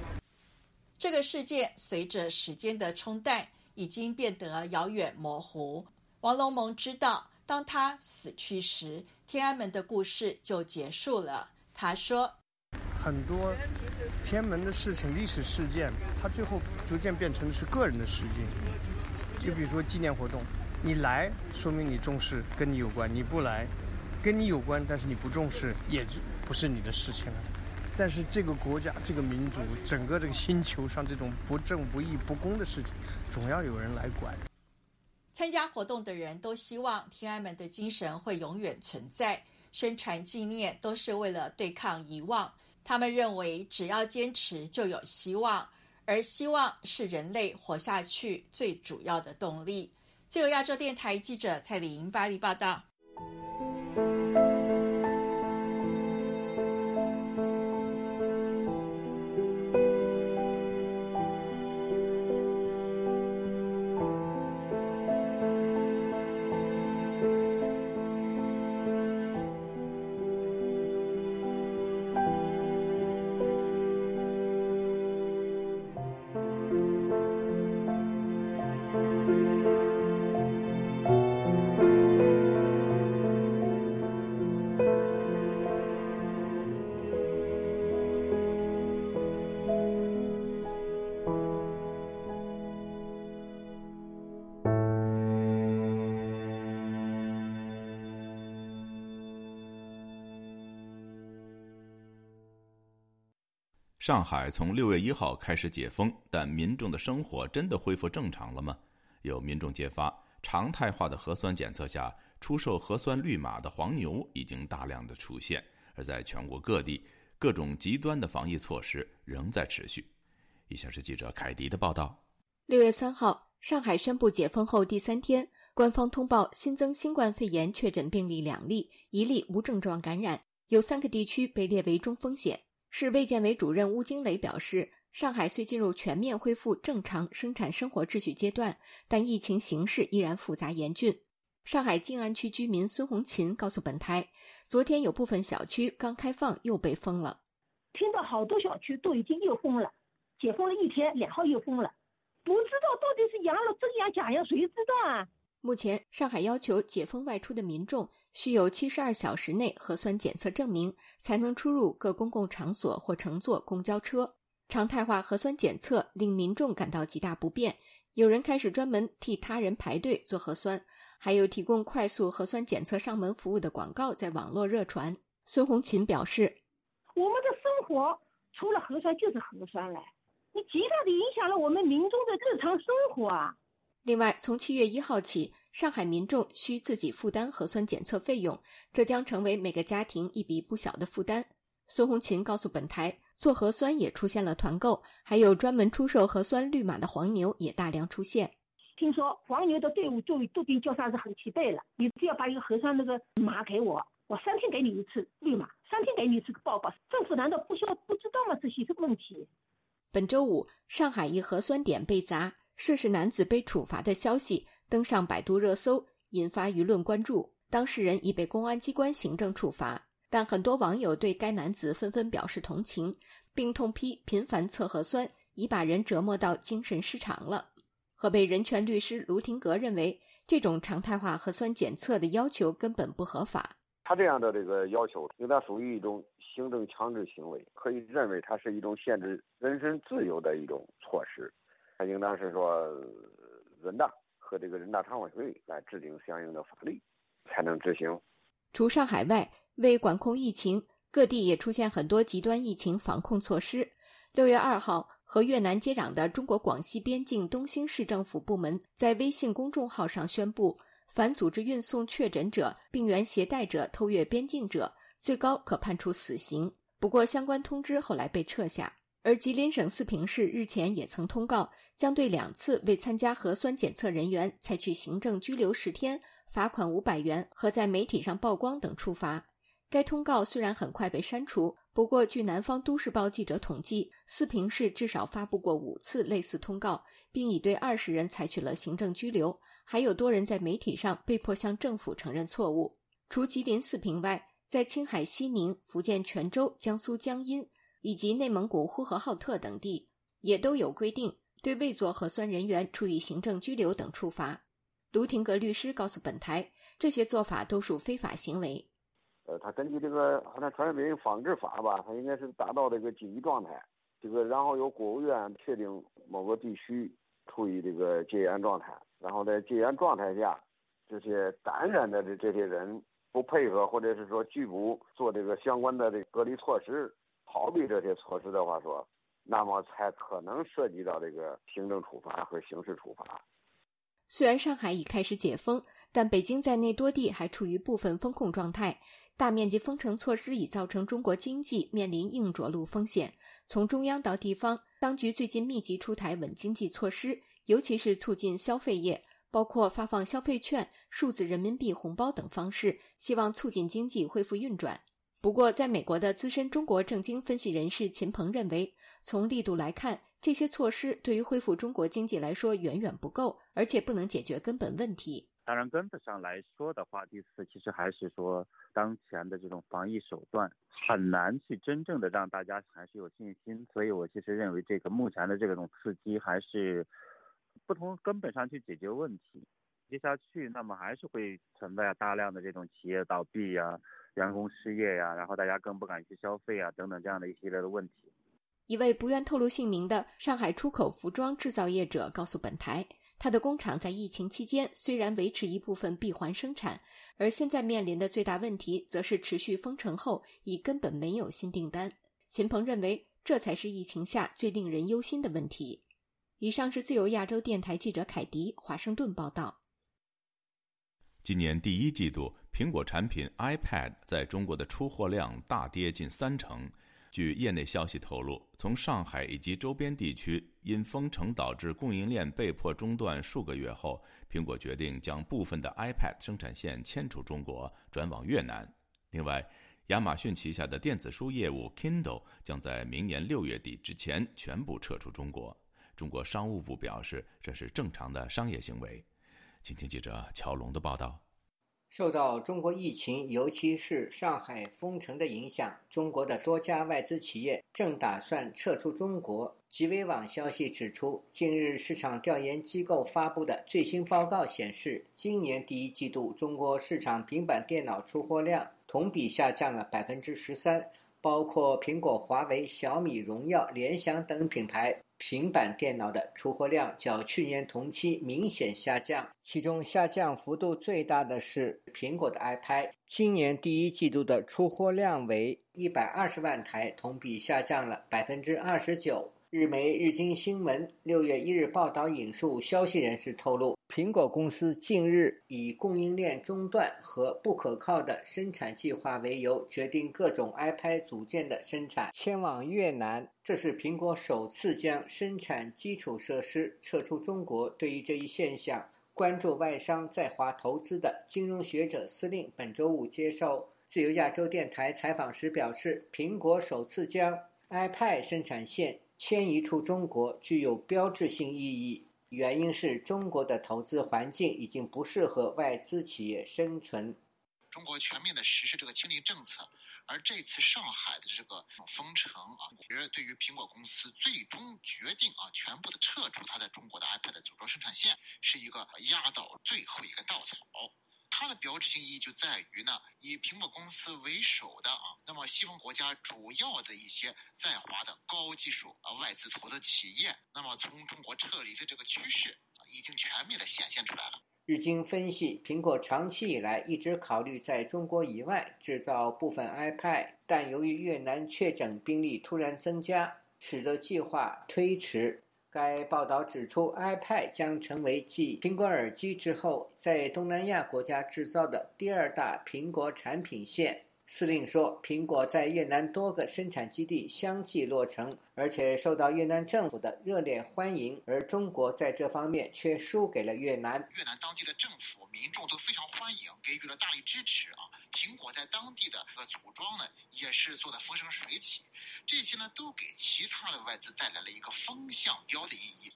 这个世界随着时间的冲淡，已经变得遥远模糊。王龙蒙知道，当他死去时，天安门的故事就结束了。他说：“很多天安门的事情、历史事件，它最后逐渐变成的是个人的事件。就比如说纪念活动，你来说明你重视，跟你有关；你不来，跟你有关，但是你不重视，也就不是你的事情了。但是这个国家、这个民族、整个这个星球上这种不正不义、不公的事情，总要有人来管。参加活动的人都希望天安门的精神会永远存在，宣传纪念都是为了对抗遗忘。他们认为，只要坚持，就有希望。而希望是人类活下去最主要的动力。自由亚洲电台记者蔡丽莹巴黎报道。上海从六月一号开始解封，但民众的生活真的恢复正常了吗？有民众揭发，常态化的核酸检测下，出售核酸绿码的黄牛已经大量的出现，而在全国各地，各种极端的防疫措施仍在持续。以下是记者凯迪的报道：六月三号，上海宣布解封后第三天，官方通报新增新冠肺炎确诊病例两例，一例无症状感染，有三个地区被列为中风险。市卫健委主任邬金磊表示，上海虽进入全面恢复正常生产生活秩序阶段，但疫情形势依然复杂严峻。上海静安区居民孙红琴告诉本台，昨天有部分小区刚开放又被封了，听到好多小区都已经又封了，解封了一天，两号又封了，不知道到底是阳了真阳假阳，谁知道啊？目前，上海要求解封外出的民众需有七十二小时内核酸检测证明，才能出入各公共场所或乘坐公交车。常态化核酸检测令民众感到极大不便，有人开始专门替他人排队做核酸，还有提供快速核酸检测上门服务的广告在网络热传。孙红琴表示：“我们的生活除了核酸就是核酸了，你极大的影响了我们民众的日常生活啊。”另外，从七月一号起，上海民众需自己负担核酸检测费用，这将成为每个家庭一笔不小的负担。孙红琴告诉本台，做核酸也出现了团购，还有专门出售核酸绿码的黄牛也大量出现。听说黄牛的队伍就都已经叫上是很齐备了，你只要把一个核酸那个码给我，我三天给你一次绿码，三天给你一次报告。政府难道不需要不知道吗？这些问题。本周五，上海一核酸点被砸。涉事男子被处罚的消息登上百度热搜，引发舆论关注。当事人已被公安机关行政处罚，但很多网友对该男子纷纷表示同情，并痛批频繁测核酸已把人折磨到精神失常了。河北人权律师卢廷格认为，这种常态化核酸检测的要求根本不合法。他这样的这个要求，应当属于一种行政强制行为，可以认为它是一种限制人身自由的一种措施。他应当是说，人大和这个人大常委会来制定相应的法律，才能执行。除上海外，为管控疫情，各地也出现很多极端疫情防控措施。六月二号，和越南接壤的中国广西边境东兴市政府部门在微信公众号上宣布，凡组织运送确诊者、病原携带者偷越边境者，最高可判处死刑。不过，相关通知后来被撤下。而吉林省四平市日前也曾通告，将对两次未参加核酸检测人员采取行政拘留十天、罚款五百元和在媒体上曝光等处罚。该通告虽然很快被删除，不过据南方都市报记者统计，四平市至少发布过五次类似通告，并已对二十人采取了行政拘留，还有多人在媒体上被迫向政府承认错误。除吉林四平外，在青海西宁、福建泉州、江苏江阴以及内蒙古呼和浩特等地，也都有规定对未做核酸人员处以行政拘留等处罚。卢廷格律师告诉本台，这些做法都属非法行为。呃，他根据这个好像传染病防治法吧，他应该是达到这个紧急状态，这个然后由国务院确定某个地区处于这个戒严状态，然后在戒严状态下，这些感染的这这些人不配合或者是说拒不做这个相关的这隔离措施，逃避这些措施的话说，那么才可能涉及到这个行政处罚和刑事处罚。虽然上海已开始解封，但北京在内多地还处于部分封控状态。大面积封城措施已造成中国经济面临硬着陆风险。从中央到地方，当局最近密集出台稳经济措施，尤其是促进消费业，包括发放消费券、数字人民币红包等方式，希望促进经济恢复运转。不过，在美国的资深中国政经分析人士秦鹏认为，从力度来看，这些措施对于恢复中国经济来说远远不够，而且不能解决根本问题。当然，根本上来说的话，第四其实还是说，当前的这种防疫手段很难去真正的让大家还是有信心。所以我其实认为，这个目前的这种刺激还是不从根本上去解决问题。接下去，那么还是会存在大量的这种企业倒闭呀、员工失业呀，然后大家更不敢去消费啊等等这样的一系列的问题。一位不愿透露姓名的上海出口服装制造业者告诉本台。他的工厂在疫情期间虽然维持一部分闭环生产，而现在面临的最大问题，则是持续封城后已根本没有新订单。秦鹏认为，这才是疫情下最令人忧心的问题。以上是自由亚洲电台记者凯迪华盛顿报道。今年第一季度，苹果产品 iPad 在中国的出货量大跌近三成。据业内消息透露，从上海以及周边地区因封城导致供应链被迫中断数个月后，苹果决定将部分的 iPad 生产线迁出中国，转往越南。另外，亚马逊旗下的电子书业务 Kindle 将在明年六月底之前全部撤出中国。中国商务部表示，这是正常的商业行为。请听记者乔龙的报道。受到中国疫情，尤其是上海封城的影响，中国的多家外资企业正打算撤出中国。极微网消息指出，近日市场调研机构发布的最新报告显示，今年第一季度中国市场平板电脑出货量同比下降了百分之十三，包括苹果、华为、小米、荣耀、联想等品牌。平板电脑的出货量较去年同期明显下降，其中下降幅度最大的是苹果的 iPad。今年第一季度的出货量为一百二十万台，同比下降了百分之二十九。日媒日经新闻六月一日报道引述消息人士透露，苹果公司近日以供应链中断和不可靠的生产计划为由，决定各种 iPad 组件的生产迁往越南。这是苹果首次将生产基础设施撤出中国。对于这一现象，关注外商在华投资的金融学者司令本周五接受自由亚洲电台采访时表示，苹果首次将 iPad 生产线。迁移出中国具有标志性意义，原因是中国的投资环境已经不适合外资企业生存。中国全面的实施这个清零政策，而这次上海的这个封城啊，我觉得对于苹果公司最终决定啊，全部的撤出它在中国的 iPad 组装生产线，是一个压倒最后一根稻草。它的标志性意义就在于呢，以苹果公司为首的啊，那么西方国家主要的一些在华的高技术啊外资投资企业，那么从中国撤离的这个趋势啊，已经全面的显现出来了。日经分析，苹果长期以来一直考虑在中国以外制造部分 iPad，但由于越南确诊病例突然增加，使得计划推迟。该报道指出，iPad 将成为继苹果耳机之后，在东南亚国家制造的第二大苹果产品线。司令说，苹果在越南多个生产基地相继落成，而且受到越南政府的热烈欢迎，而中国在这方面却输给了越南。越南当地的政府、民众都非常欢迎，给予了大力支持啊！苹果在当地的这个组装呢，也是做的风生水起，这些呢都给其他的外资带来了一个风向标的意义。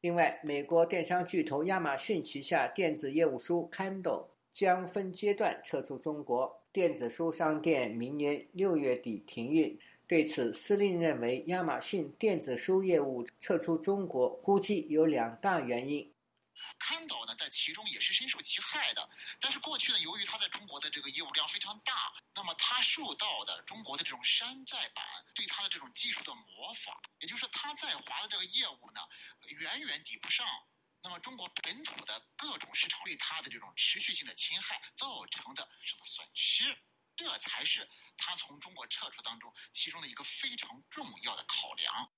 另外，美国电商巨头亚马逊旗下电子业务书 Kindle 将分阶段撤出中国电子书商店，明年六月底停运。对此，司令认为，亚马逊电子书业务撤出中国，估计有两大原因。看到呢，在其中也是深受其害的。但是过去呢，由于它在中国的这个业务量非常大，那么它受到的中国的这种山寨版对它的这种技术的模仿，也就是它在华的这个业务呢，远远抵不上。那么中国本土的各种市场对它的这种持续性的侵害造成的损失，这才是它从中国撤出当中其中的一个非常重要的考量。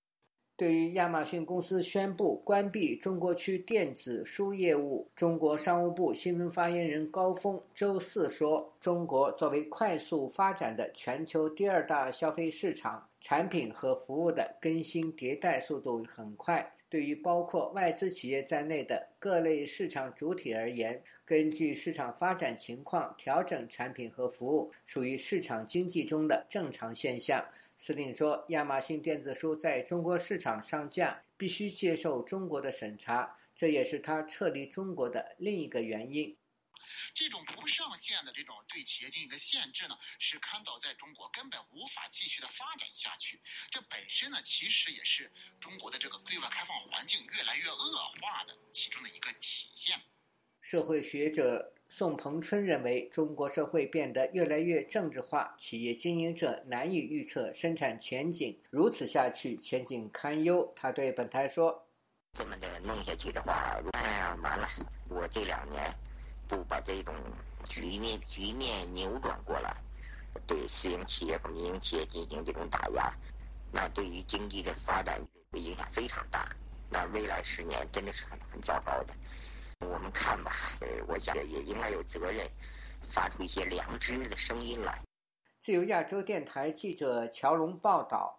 对于亚马逊公司宣布关闭中国区电子书业务，中国商务部新闻发言人高峰周四说：“中国作为快速发展的全球第二大消费市场，产品和服务的更新迭代速度很快。对于包括外资企业在内的各类市场主体而言，根据市场发展情况调整产品和服务，属于市场经济中的正常现象。”司令说：“亚马逊电子书在中国市场上架，必须接受中国的审查，这也是他撤离中国的另一个原因。这种不上线的这种对企业经营的限制呢，使看到在中国根本无法继续的发展下去。这本身呢，其实也是中国的这个对外开放环境越来越恶化的其中的一个体现。”社会学者。宋鹏春认为，中国社会变得越来越政治化，企业经营者难以预测生产前景，如此下去，前景堪忧。他对本台说：“这么的弄下去的话，哎呀，完了！我这两年不把这种局面局面扭转过来，对私营企业和民营企业进行这种打压，那对于经济的发展影响非常大。那未来十年真的是很很糟糕的。”我们看吧，呃，我想也应该有责任，发出一些良知的声音来。自由亚洲电台记者乔龙报道。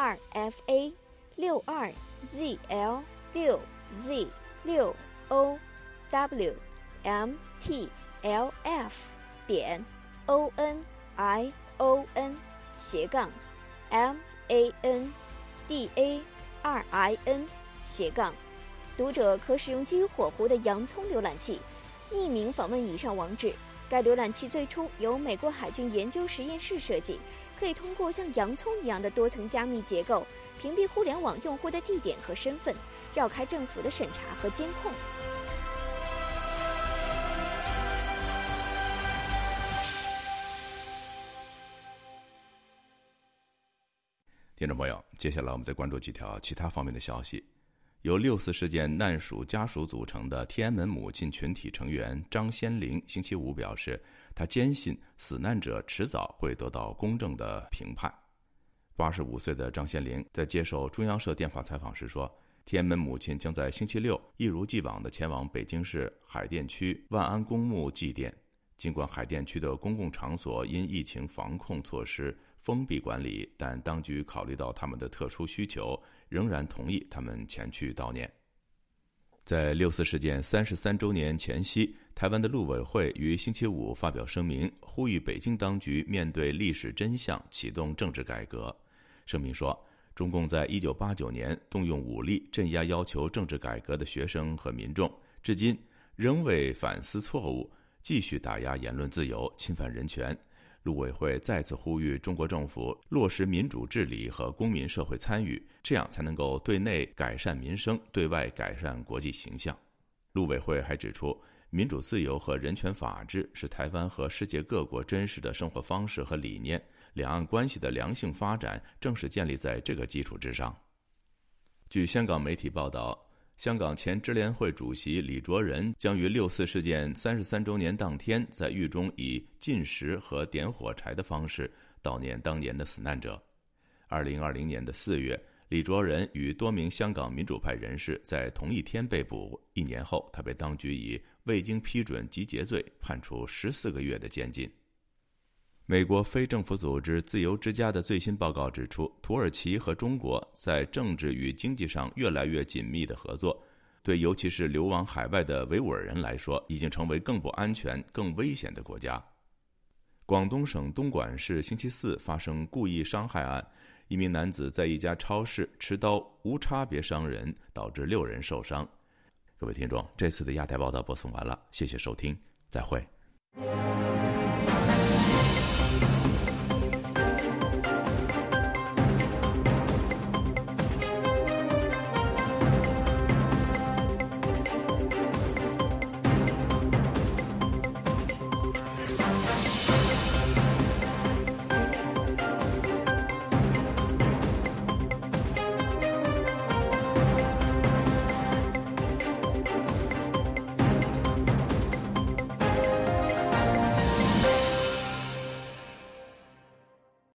二 f a 六二 z l 六 z 六 o w m t l f 点 o n i o n 斜杠 m a n d a 二 i n 斜杠，读者可使用基于火狐的洋葱浏览器，匿名访问以上网址。该浏览器最初由美国海军研究实验室设计。可以通过像洋葱一样的多层加密结构，屏蔽互联网用户的地点和身份，绕开政府的审查和监控。听众朋友，接下来我们再关注几条其他方面的消息。由六四事件难属家属组成的天安门母亲群体成员张先玲星期五表示。他坚信死难者迟早会得到公正的评判。八十五岁的张先玲在接受中央社电话采访时说：“天安门母亲将在星期六一如既往地前往北京市海淀区万安公墓祭奠。尽管海淀区的公共场所因疫情防控措施封闭管理，但当局考虑到他们的特殊需求，仍然同意他们前去悼念。”在六四事件三十三周年前夕，台湾的陆委会于星期五发表声明，呼吁北京当局面对历史真相，启动政治改革。声明说，中共在一九八九年动用武力镇压要求政治改革的学生和民众，至今仍未反思错误，继续打压言论自由、侵犯人权。陆委会再次呼吁中国政府落实民主治理和公民社会参与，这样才能够对内改善民生，对外改善国际形象。陆委会还指出，民主自由和人权法治是台湾和世界各国真实的生活方式和理念。两岸关系的良性发展正是建立在这个基础之上。据香港媒体报道，香港前支联会主席李卓人将于六四事件三十三周年当天，在狱中以进食和点火柴的方式悼念当年的死难者。二零二零年的四月，李卓人与多名香港民主派人士在同一天被捕，一年后，他被当局以未经批准集结罪判处十四个月的监禁。美国非政府组织自由之家的最新报告指出，土耳其和中国在政治与经济上越来越紧密的合作，对尤其是流亡海外的维吾尔人来说，已经成为更不安全、更危险的国家。广东省东莞市星期四发生故意伤害案，一名男子在一家超市持刀无差别伤人，导致六人受伤。各位听众，这次的亚太报道播送完了，谢谢收听，再会。